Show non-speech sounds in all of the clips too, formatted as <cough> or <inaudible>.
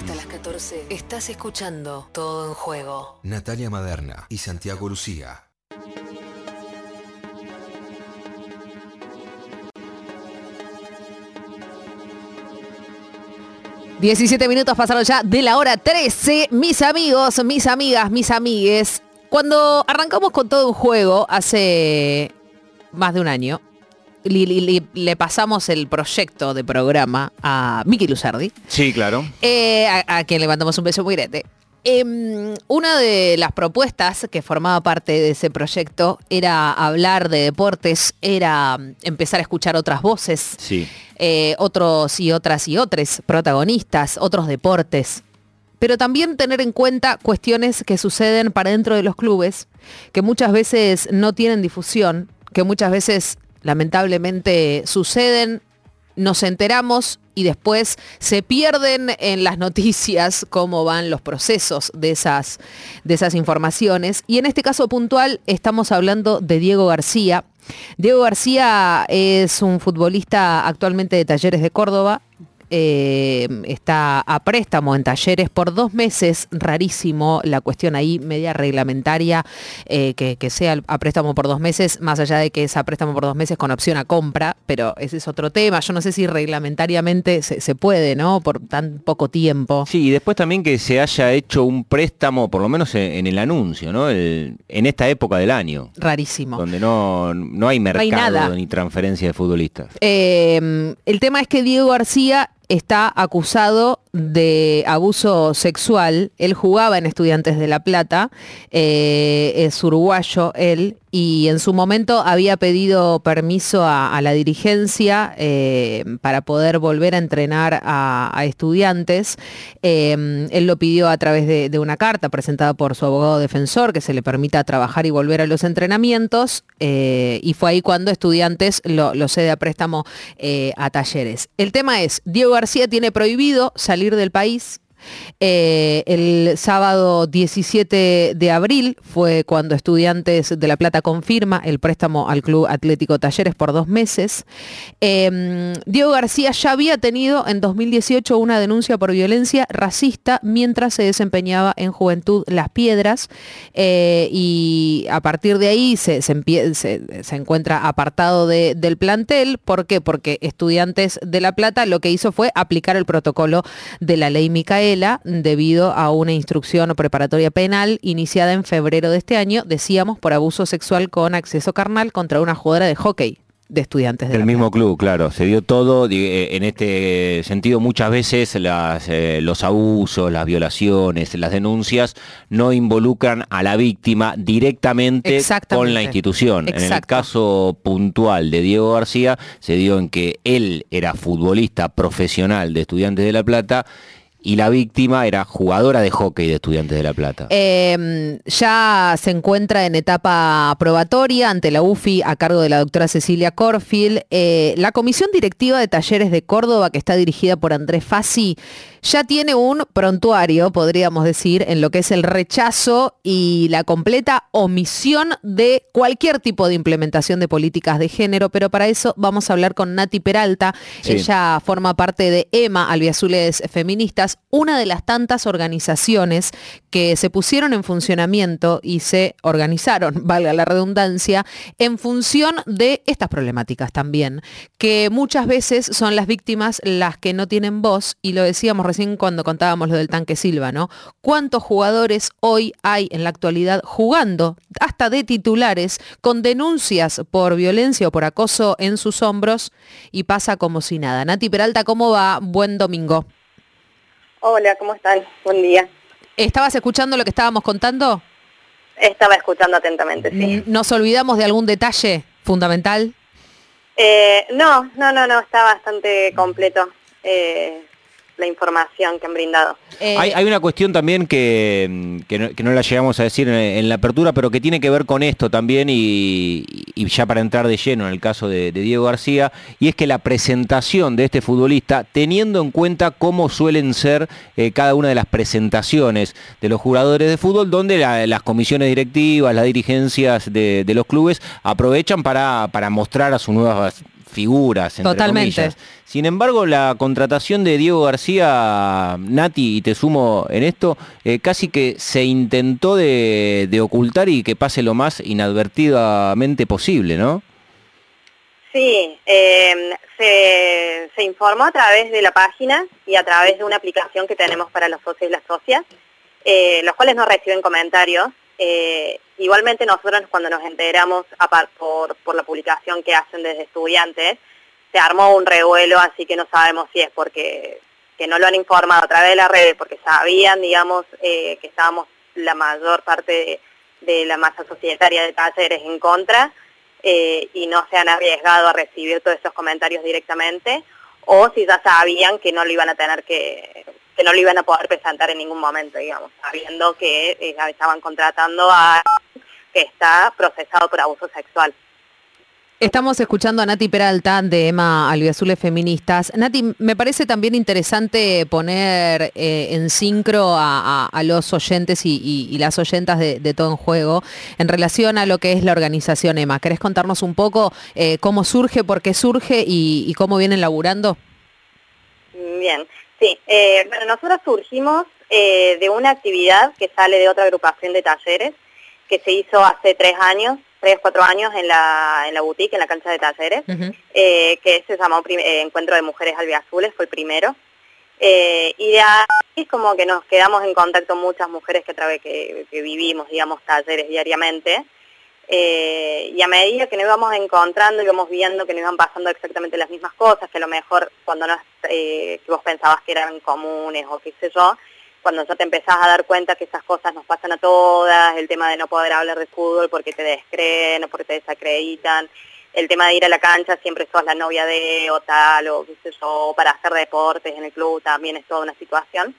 Hasta las 14 estás escuchando Todo en Juego. Natalia Maderna y Santiago Lucía. ...17 minutos pasaron ya de la hora 13... ...mis amigos, mis amigas, mis amigues... ...cuando arrancamos con todo un juego... ...hace más de un año... Le, le- le pasamos el proyecto de programa a Miki Luzardi, Sí, claro. eh, a, a quien le mandamos un beso muy grande. Em, una de las propuestas que formaba parte de ese proyecto era hablar de deportes, era mm, empezar a escuchar otras voces, Sí. eh, otros y otras y otros protagonistas, otros deportes. Pero también tener en cuenta cuestiones que suceden para dentro de los clubes, que muchas veces no tienen difusión, que muchas veces lamentablemente suceden, nos enteramos y después se pierden en las noticias cómo van los procesos de esas, de esas informaciones. Y en este caso puntual estamos hablando de Diego García. Diego García es un futbolista actualmente de Talleres de Córdoba. Eh, está a préstamo en talleres por dos meses, rarísimo la cuestión ahí media reglamentaria, eh, que, que sea a préstamo por dos meses, más allá de que es a préstamo por dos meses con opción a compra, pero ese es otro tema, yo no sé si reglamentariamente se, se puede, ¿no? Por tan poco tiempo. Sí, y después también que se haya hecho un préstamo, por lo menos en, en el anuncio, ¿no? El- en esta época del año, Rarísimo. donde no, no hay mercado nada. ni transferencia de futbolistas. Eh, el tema es que Diego García está acusado de abuso sexual. Él jugaba en Estudiantes de La Plata, eh, es uruguayo él, y en su momento había pedido permiso a, la dirigencia eh, para poder volver a entrenar a, estudiantes. Eh, él lo pidió a través de, una carta presentada por su abogado defensor que se le permita trabajar y volver a los entrenamientos. eh, y fue ahí cuando estudiantes lo, lo cede a préstamo a talleres. El tema es, Diego García tiene prohibido salir del país. Eh, el sábado 17 de abril fue cuando Estudiantes de La Plata confirma el préstamo al Club Atlético Talleres por dos meses. Eh, Diego García ya había tenido en 2018 una denuncia por violencia racista mientras se desempeñaba en Juventud Las Piedras eh, y a partir de ahí se, se encuentra apartado de- del plantel. ¿Por qué? Porque Estudiantes de La Plata lo que hizo fue aplicar el protocolo de la ley Debido a una instrucción preparatoria penal iniciada en febrero de este año, decíamos, por abuso sexual con acceso carnal contra una jugadora de hockey de estudiantes de Del La mismo club, claro. Se dio todo. eh, En este sentido, muchas veces las, eh, los abusos, las violaciones, las denuncias no involucran a la víctima directamente con la institución. En el caso puntual de Diego García, se dio en que él era futbolista profesional de Estudiantes de La Plata y la víctima era jugadora de hockey de Estudiantes de La Plata. Eh, ya se encuentra en etapa probatoria ante la UFI a cargo de la doctora Cecilia Corfield. Eh, la comisión directiva de talleres de Córdoba, que está dirigida por Andrés Fassi, ya tiene un prontuario, podríamos decir, en lo que es el rechazo y la completa omisión de cualquier tipo de implementación de políticas de género, pero para eso vamos a hablar con Nati Peralta. Sí. Ella forma parte de EMA, Albiazules Feministas, una de las tantas organizaciones que se pusieron en funcionamiento y se organizaron, <laughs> valga la redundancia, en función de estas problemáticas también, que muchas veces son las víctimas las que no tienen voz, y lo decíamos recién cuando contábamos lo del tanque Silva, ¿no? ¿Cuántos jugadores hoy hay en la actualidad jugando, hasta de titulares, con denuncias por violencia o por acoso en sus hombros y pasa como si nada? Nati Peralta, ¿cómo va? Buen domingo. Hola, ¿cómo están? Buen día. ¿Estabas escuchando lo que estábamos contando? Estaba escuchando atentamente, sí. N- ¿Nos olvidamos de algún detalle fundamental? Eh, no, no, no, no, está bastante completo eh, la información que han brindado. Eh, Hay, hay una cuestión también que, mm, que, no, que no la llegamos a decir en, en la apertura, pero que tiene que ver con esto también y, y ya para entrar de lleno en el caso de, de Diego García, y es que la presentación de este futbolista, teniendo en cuenta cómo suelen ser eh, cada una de las presentaciones de los jugadores de fútbol, donde la- las comisiones directivas, las dirigencias de, de los clubes aprovechan para, para mostrar a sus nuevas figuras, entre Totalmente. comillas. Sin embargo, la contratación de Diego García, Nati, y te sumo en esto, eh, casi que se intentó de, de ocultar y que pase lo más inadvertidamente posible, ¿no? Sí, eh, se, se informó a través de la página y a través de una aplicación que tenemos para los socios y las socias, eh, los cuales no reciben comentarios. Eh, igualmente nosotros cuando nos enteramos por, por la publicación que hacen desde estudiantes, se armó un revuelo, así que no sabemos si es porque que no lo han informado a través de la red, porque sabían, digamos, eh, que estábamos la mayor parte de, la masa societaria de talleres en contra, eh, y no se han arriesgado a recibir todos esos comentarios directamente, o si ya sabían que no lo iban a tener que, que no lo iban a poder presentar en ningún momento, digamos, sabiendo que eh, estaban contratando a que está procesado por abuso sexual. Estamos escuchando a Nati Peralta de Emma Albiazules Feministas. Nati, me parece también interesante poner eh, en sincro a, a- a los oyentes y, y- y las oyentas de, de Todo en Juego en relación a lo que es la organización Emma. ¿Querés contarnos un poco eh, cómo surge, por qué surge y, y cómo vienen laburando? Bien, sí. eh, bueno, nosotros surgimos de una actividad que sale de otra agrupación de talleres que se hizo hace tres años, tres, cuatro años en la, en la boutique, en la cancha de talleres, eh, que se llamó eh, Encuentro de Mujeres Albiazules, fue el primero. Eh, y de ahí como que nos quedamos en contacto muchas mujeres que, que, que vivimos, digamos, talleres diariamente. Eh, y a medida que nos íbamos encontrando, íbamos viendo que nos iban pasando exactamente las mismas cosas, que a lo mejor cuando no, eh, que vos pensabas que eran comunes o qué sé yo, cuando ya te empezás a dar cuenta que esas cosas nos pasan a todas, el tema de no poder hablar de fútbol porque te descreen o porque te desacreditan, el tema de ir a la cancha siempre sos la novia de o tal, o qué sé yo, para hacer deportes en el club también es toda una situación.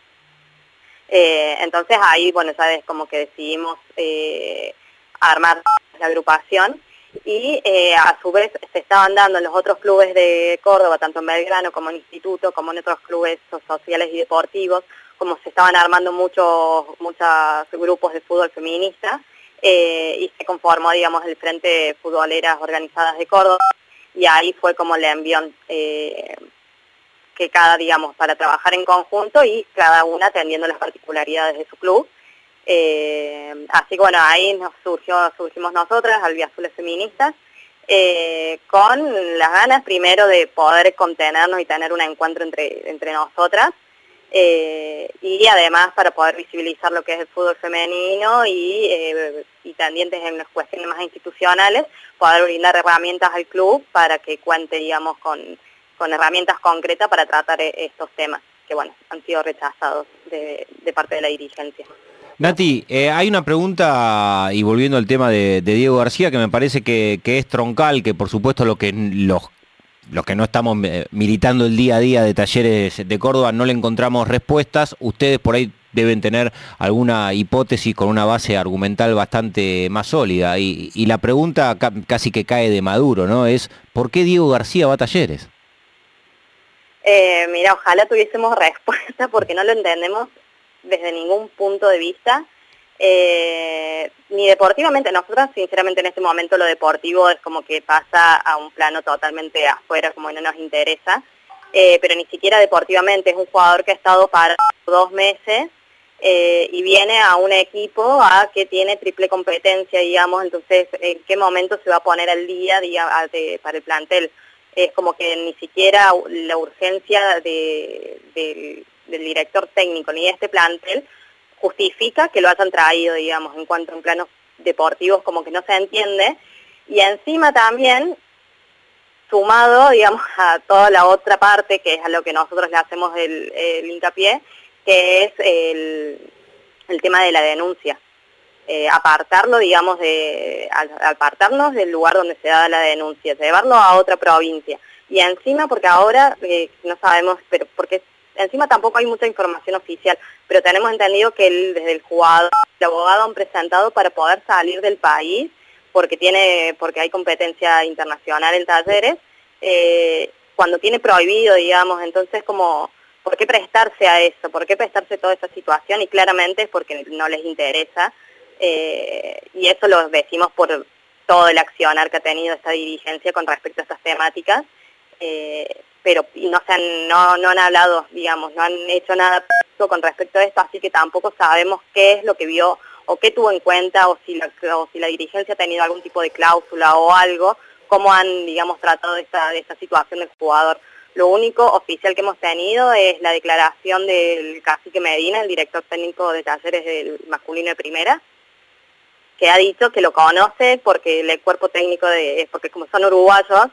Eh, entonces ahí, bueno, ya es como que decidimos eh, armar la agrupación y eh, a su vez se estaban dando en los otros clubes de Córdoba, tanto en Belgrano como en Instituto, como en otros clubes so- sociales y deportivos, como se estaban armando muchos muchos grupos de fútbol feminista eh, y se conformó, digamos, el Frente Futboleras Organizadas de Córdoba y ahí fue como el envión eh, que cada, digamos, para trabajar en conjunto y cada una atendiendo las particularidades de su club. Eh, así que bueno, ahí nos surgió, surgimos nosotras, Albiazules Feministas, eh, con las ganas primero de poder contenernos y tener un encuentro entre, entre nosotras, eh, y además para poder visibilizar lo que es el fútbol femenino y, eh, y tendientes en las cuestiones más institucionales, poder brindar herramientas al club para que cuente, digamos, con, con herramientas concretas para tratar eh, estos temas, que bueno, han sido rechazados de, de parte de la dirigencia. Nati, eh, hay una pregunta, y volviendo al tema de, de Diego García, que me parece que, que es troncal, que por supuesto lo que los, los que no estamos eh, militando el día a día de talleres de Córdoba no le encontramos respuestas. Ustedes por ahí deben tener alguna hipótesis con una base argumental bastante más sólida. Y, y la pregunta ca- casi que cae de maduro, ¿no? Es ¿por qué Diego García va a talleres? Eh, mira, ojalá tuviésemos <laughs> respuesta porque no lo entendemos desde ningún punto de vista, eh, ni deportivamente. Nosotros, sinceramente, en este momento lo deportivo es como que pasa a un plano totalmente afuera, como no nos interesa, eh, pero ni siquiera deportivamente. Es un jugador que ha estado para dos meses eh, y viene a un equipo a que tiene triple competencia, digamos, entonces, ¿en qué momento se va a poner al día de- para el plantel? es como que ni siquiera la urgencia de- del director técnico ni de este plantel justifica que lo hayan traído, digamos, en cuanto en planos deportivos como que no se entiende. Y encima también, sumado, digamos, a toda la otra parte, que es a lo que nosotros le hacemos el, el hincapié, que es el, el tema de la denuncia. Eh, apartarlo, digamos, de, apartarnos del lugar donde se da la denuncia, llevarlo a otra provincia. Y encima, porque ahora eh, no sabemos, pero porque encima tampoco hay mucha información oficial, pero tenemos entendido que el- desde el jugador, el abogado han presentado para poder salir del país, porque tiene, porque hay competencia internacional en talleres, eh, cuando tiene prohibido, digamos, entonces como, ¿por qué prestarse a eso? ¿Por qué prestarse a toda esa situación? Y claramente es porque no les interesa, eh, y eso lo decimos por todo el accionar que ha tenido esta dirigencia con respecto a estas temáticas, pero no, se han, no, no han hablado, digamos, no han hecho nada con respecto a esto, así que tampoco sabemos qué es lo que vio o qué tuvo en cuenta o si la, o si la dirigencia ha tenido algún tipo de cláusula o algo, cómo han, digamos, tratado esta, de esta situación del jugador. Lo único oficial que hemos tenido es la declaración del cacique Medina, el director técnico de talleres del masculino de primera, que ha dicho que lo conoce porque el cuerpo técnico de, porque como son uruguayos,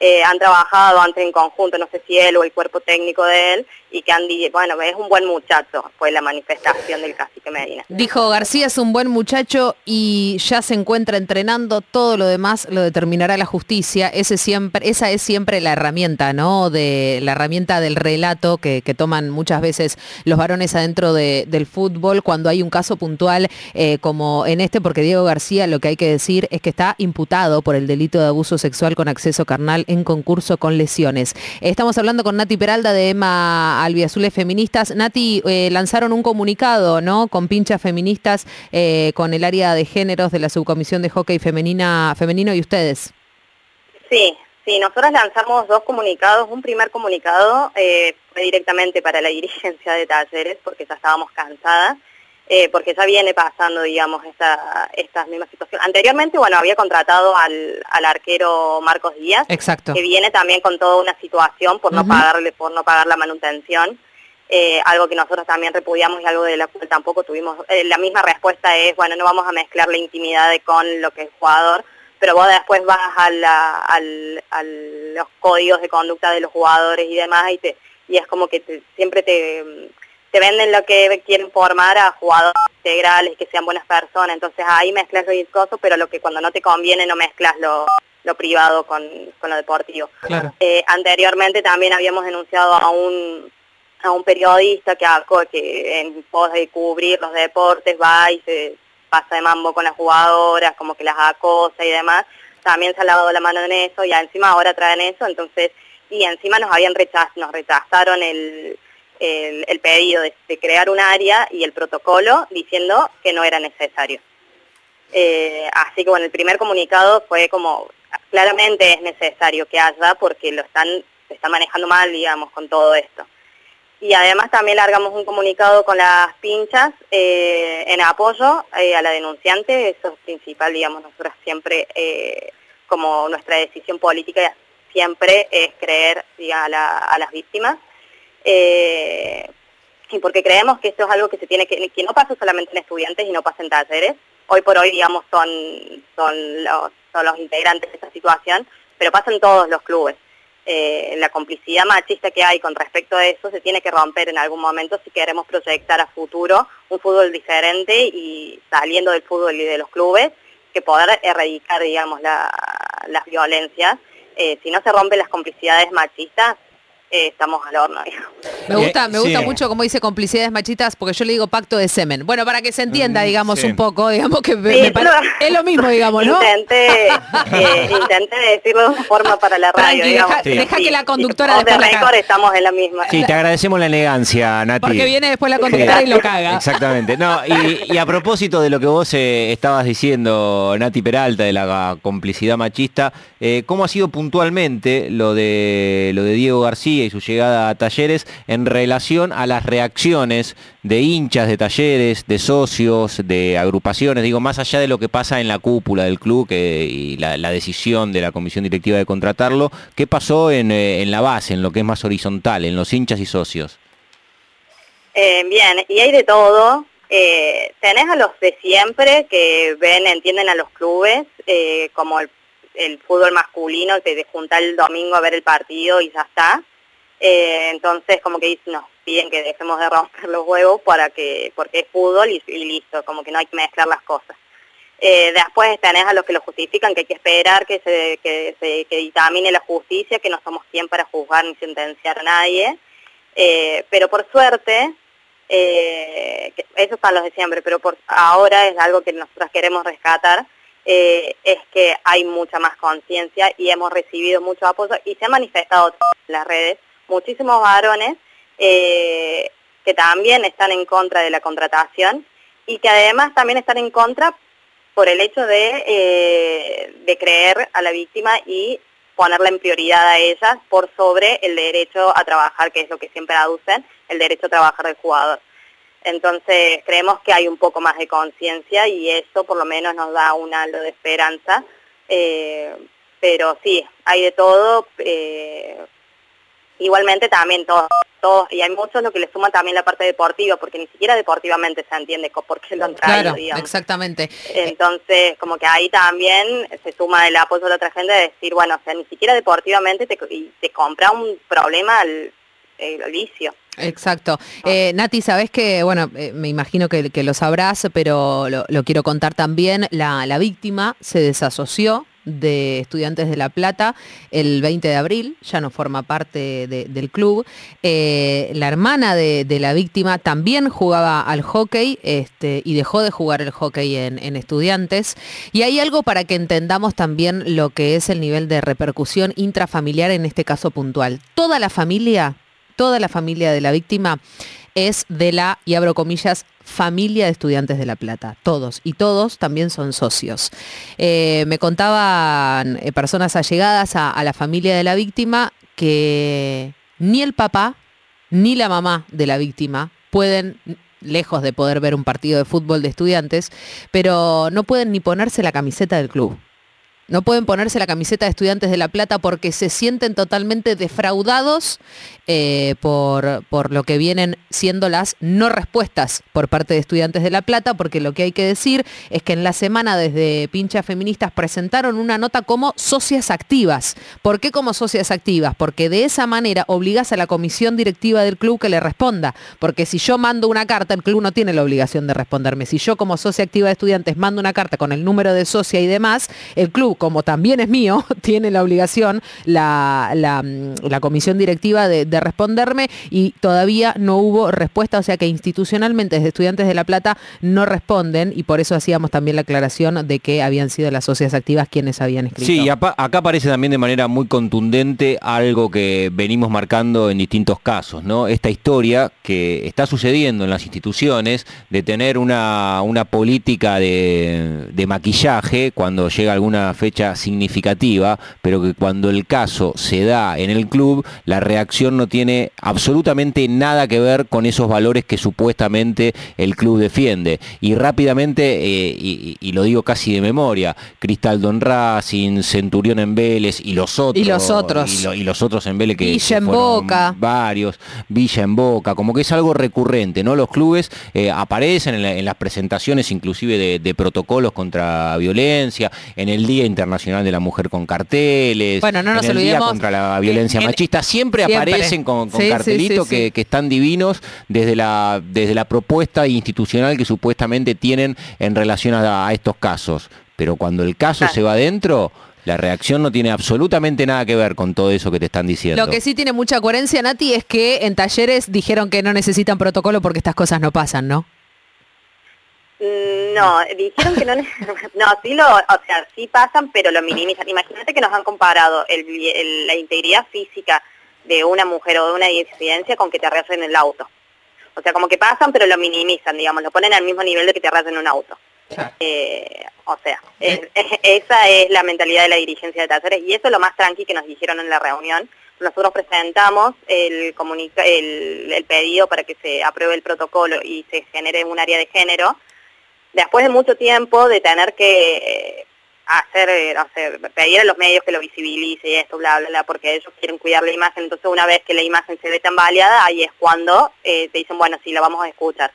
eh, han trabajado antes en conjunto, no sé si él o el cuerpo técnico de él, y que han dicho, bueno, es un buen muchacho, fue la manifestación del cacique Medina. Dijo, García es un buen muchacho y ya se encuentra entrenando, todo lo demás lo determinará la justicia, Ese siempre, esa es siempre la herramienta, ¿no? De, la herramienta del relato que, toman muchas veces los varones adentro del fútbol cuando hay un caso puntual eh, como en este, porque Diego García lo que hay que decir es que está imputado por el delito de abuso sexual con acceso carnal en concurso con lesiones. Estamos hablando con Nati Peralta de Emma Albiazules Feministas. Nati, eh, lanzaron un comunicado, ¿no? Con pinchas feministas, eh, con el área de géneros de la subcomisión de hockey femenina, femenino y ustedes. Sí, sí, nosotros lanzamos dos comunicados. Un primer comunicado eh, fue directamente para la dirigencia de talleres, porque ya estábamos cansadas. Eh, porque ya viene pasando, digamos, esta, estas mismas situaciones. Anteriormente, bueno, había contratado al, arquero Marcos Díaz, Exacto. que viene también con toda una situación por no pagarle, por no pagar la manutención. Eh, algo que nosotros también repudiamos y algo de la cual tampoco tuvimos, eh, la misma respuesta es, bueno, no vamos a mezclar la intimidad con lo que es jugador, pero vos después vas a, los códigos de conducta de los jugadores y demás y, te, y es como que siempre te te venden lo que quieren formar a jugadores integrales, que sean buenas personas, entonces ahí mezclas lo discoso, pero lo que cuando no te conviene no mezclas lo, privado con, lo deportivo. Eh, anteriormente también habíamos denunciado a un, a un periodista que, que en pos de cubrir los deportes va y se pasa de mambo con las jugadoras, como que las acosa y demás, también se ha lavado la mano en eso y encima ahora traen eso, entonces, y encima nos habían rechazado, nos rechazaron el el, pedido de, crear un área y el protocolo diciendo que no era necesario. Eh, así que bueno, el primer comunicado fue como, claramente es necesario que haya porque lo están, se está manejando mal, digamos, con todo esto. Y además también largamos un comunicado con las pinchas eh, en apoyo eh, a la denunciante, eso es principal, digamos, nosotros siempre, como nuestra decisión política siempre es creer a las víctimas eh, y porque creemos que esto es algo que se tiene que, que no pasa solamente en estudiantes y no pasa en talleres. Hoy por hoy, digamos, son, son, los, son los integrantes de esta situación, pero pasa en todos los clubes. Eh, la complicidad machista que hay con respecto a eso se tiene que romper en algún momento si queremos proyectar a futuro un fútbol diferente y saliendo del fútbol y de los clubes, que poder erradicar, digamos, las violencias. Eh, si no se rompen las complicidades machistas, eh, estamos al horno. Me gusta, me gusta mucho como dice complicidades machitas, porque yo le digo pacto de semen. Bueno, para que se entienda, mm, digamos, un poco, digamos que es lo mismo, digamos, ¿no? Intenté, eh, intenté decirlo de una forma para la radio, Deja, que la conductora de récord estamos en la misma. Sí, te agradecemos la elegancia, Nati. Porque viene después la conductora y lo caga. Exactamente. No, y, a propósito de lo que vos eh, estabas diciendo, Nati Peralta, de la complicidad machista, ¿cómo ha sido puntualmente lo de lo de Diego García? y su llegada a talleres en relación a las reacciones de hinchas de talleres, de socios, de agrupaciones, digo, más allá de lo que pasa en la cúpula del club y la, decisión de la comisión directiva de contratarlo, ¿qué pasó en, eh, la base, en lo que es más horizontal, en los hinchas y socios? Eh, bien, y hay de todo. Eh, tenés a los de siempre que ven, entienden a los clubes como el, fútbol masculino, que de juntar el domingo a ver el partido y ya está. Eh, entonces como que nos piden que dejemos de romper los huevos para que, porque es fútbol y, listo, como que no hay que mezclar las cosas. Eh, después tenés a los que lo justifican, que hay que esperar que se, que se que la justicia, que no somos quien para juzgar ni sentenciar a nadie. Eh, pero por suerte, eh, esos son los de siempre, pero por ahora es algo que nosotros queremos rescatar, es que hay mucha más conciencia y hemos recibido mucho apoyo y se ha manifestado en las redes muchísimos varones eh, que también están en contra de la contratación y que además también están en contra por el hecho de, eh, de creer a la víctima y ponerla en prioridad a ellas por sobre el derecho a trabajar, que es lo que siempre aducen, el derecho a trabajar del jugador. Entonces creemos que hay un poco más de conciencia y eso por lo menos nos da un halo de esperanza. Eh, pero sí, hay de todo. Eh, igualmente también todos, todos, y hay muchos lo que le suma también la parte deportiva, porque ni siquiera deportivamente se entiende por qué lo han traído, Claro, digamos. exactamente. Entonces, como que ahí también se suma el apoyo de la otra gente de decir, bueno, o sea, ni siquiera deportivamente te, te compra un problema el, el vicio. Exacto. Eh, Nati, sabes que, bueno, eh, me imagino que, que lo sabrás, pero lo, lo quiero contar también. La, la víctima se desasoció de Estudiantes de La Plata el 20 de abril, ya no forma parte de- del club. Eh, la hermana de, de la víctima también jugaba al hockey este, y dejó de jugar el hockey en, en Estudiantes. Y hay algo para que entendamos también lo que es el nivel de repercusión intrafamiliar en este caso puntual. Toda la familia, toda la familia de la víctima es de la, y abro comillas, familia de estudiantes de La Plata, todos, y todos también son socios. Eh, me contaban eh, personas allegadas a, a la familia de la víctima que ni el papá ni la mamá de la víctima pueden, lejos de poder ver un partido de fútbol de estudiantes, pero no pueden ni ponerse la camiseta del club. No pueden ponerse la camiseta de estudiantes de La Plata porque se sienten totalmente defraudados eh, por, por lo que vienen siendo las no respuestas por parte de estudiantes de La Plata, porque lo que hay que decir es que en la semana desde Pincha Feministas presentaron una nota como socias activas. ¿Por qué como socias activas? Porque de esa manera obligas a la comisión directiva del club que le responda. Porque si yo mando una carta, el club no tiene la obligación de responderme. Si yo como socia activa de estudiantes mando una carta con el número de socia y demás, el club, como también es mío, <laughs> tiene la obligación, la, la, mm, comisión directiva de, de responderme y todavía no hubo respuesta, o sea que institucionalmente desde Estudiantes de La Plata no responden y por eso hacíamos también la aclaración de que habían sido las socias activas quienes habían escrito. Sí, acá aparece también de manera muy contundente algo que venimos marcando en distintos casos, ¿no? Esta historia que está sucediendo en las instituciones de tener una, una política de maquillaje cuando llega alguna fecha significativa, pero que cuando el caso se da en el club, la reacción no tiene absolutamente nada que ver con esos valores que supuestamente el club defiende. Y rápidamente, eh, y, lo digo casi de memoria, Cristaldo en Racing, Centurión en Vélez y los otros. Y los otros. Y, lo- y los otros en Vélez que, Villa en Boca. varios, Villa en Boca, como que es algo recurrente, ¿no? Los clubes eh, aparecen en, la- en las presentaciones inclusive de, de protocolos contra violencia, en el Día Internacional de la Mujer con carteles, Bueno, no nos en el Día olvidemos contra la violencia en- machista, siempre, siempre. aparecen con, con Sí, cartelitos sí, sí. Que, que están divinos desde la, desde la propuesta institucional que supuestamente tienen en relación a, a estos casos. Pero cuando el caso se va adentro, la reacción no tiene absolutamente nada que ver con todo eso que te están diciendo. Lo que sí tiene mucha coherencia, Nati, es que en talleres dijeron que no necesitan protocolo porque estas cosas no pasan, ¿no? Mm, No, dijeron que no, <laughs> no, sí lo, o sea, sí pasan, pero lo minimizan. Imagínate que nos han comparado el, el- la integridad física de una mujer o de una disidencia con que te arrasen el auto. O sea, como que pasan, pero lo minimizan, digamos, lo ponen al mismo nivel de que te arrasen un auto. Eh, o sea, es- es- esa es la mentalidad de la dirigencia de talleres y eso es lo más tranqui que nos dijeron en la reunión. Nosotros presentamos el, comunica- el, el pedido para que se apruebe el protocolo y se genere un área de género. Después de mucho tiempo de tener que eh, hacer, eh, no sé, pedir a los medios que lo visibilice y esto, bla, bla, bla, porque ellos quieren cuidar la imagen. Entonces, una vez que la imagen se ve tan baleada, ahí es cuando eh, te dicen, bueno, sí, la vamos a escuchar.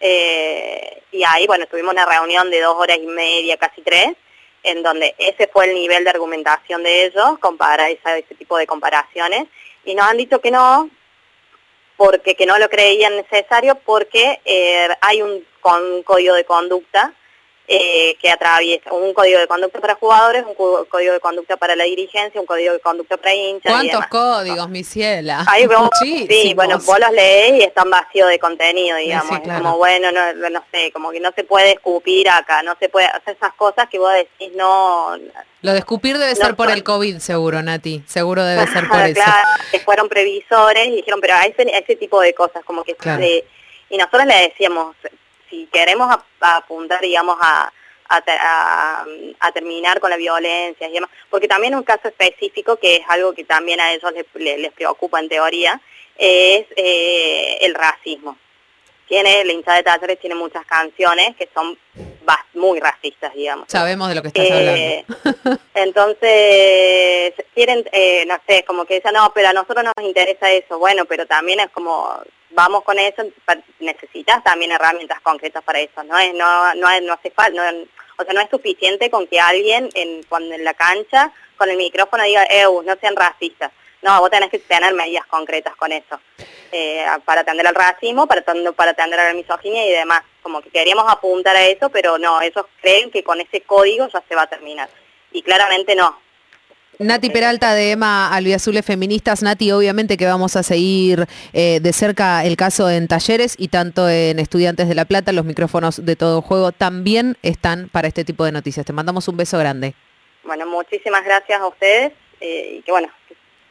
Eh, y ahí, bueno, tuvimos una reunión de dos horas y media, casi tres, en donde ese fue el nivel de argumentación de ellos, compara esa, ese tipo de comparaciones, y nos han dicho que no, porque que no lo creían necesario, porque eh, hay un, con, un código de conducta eh, que atraviesa un código de conducta para jugadores, un código de conducta para la dirigencia, un código de conducta para hinchas. y ¿Cuántos demás. códigos, mi ciela? Ahí vos, sí, bueno, vos los lees y están vacíos de contenido, digamos. sí, claro. Es como, bueno, no, no sé, como que no se puede escupir acá, no se puede hacer esas cosas que vos decís, no... Lo de escupir debe No ser por el COVID, seguro, Nati. Seguro debe ser <laughs> por eso. claro, que fueron previsores y dijeron, pero a ese, a ese tipo de cosas, como que... Claro. se- y nosotros le decíamos, si queremos ap- apuntar, digamos, a, a, a- a terminar con la violencia y demás, porque también un caso específico que es algo que también a ellos les, les- preocupa en teoría, es eh, el racismo. Tiene, la hinchada de talleres tiene muchas canciones que son muy racistas, digamos. Sabemos de lo que estás Eh, hablando. entonces, quieren, eh, no sé, como que dicen, no, pero a nosotros nos interesa eso. Bueno, pero también es como, vamos con eso, necesitas también herramientas concretas para eso. No es, no, no, no hace falta, no- o sea, no es suficiente con que alguien en, cuando en la cancha con el micrófono diga, EU, no sean racistas. No, vos tenés que tener medidas concretas con eso. eh, para atender al racismo, para, para atender a la misoginia y demás. Como que queríamos apuntar a eso, pero no, ellos creen que con ese código ya se va a terminar. Y claramente no. Nati Peralta de Emma Albiazules Feministas. Nati, obviamente que vamos a seguir eh, de cerca el caso en talleres y tanto en Estudiantes de La Plata, los micrófonos de todo juego también están para este tipo de noticias. Te mandamos un beso grande. Bueno, muchísimas gracias a ustedes eh, y que bueno,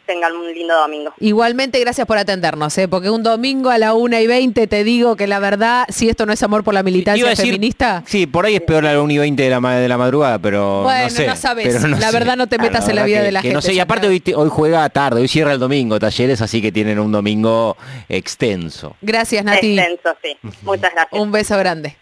tengan un lindo domingo. Igualmente, gracias por atendernos, ¿eh? porque un domingo a la 1 y 20 te digo que la verdad, si esto no es amor por la militancia a decir- feminista, Sí, por ahí es peor la 1 y 20 de la, de la madrugada, pero Bueno, no sé. no sabes. pero La verdad no te metas en la vida que- de la que No gente, sé, y aparte hoy, hoy juega tarde, hoy cierra el domingo talleres, así que tienen un domingo extenso. gracias Nati. Extenso, sí. Muchas gracias. Un beso grande.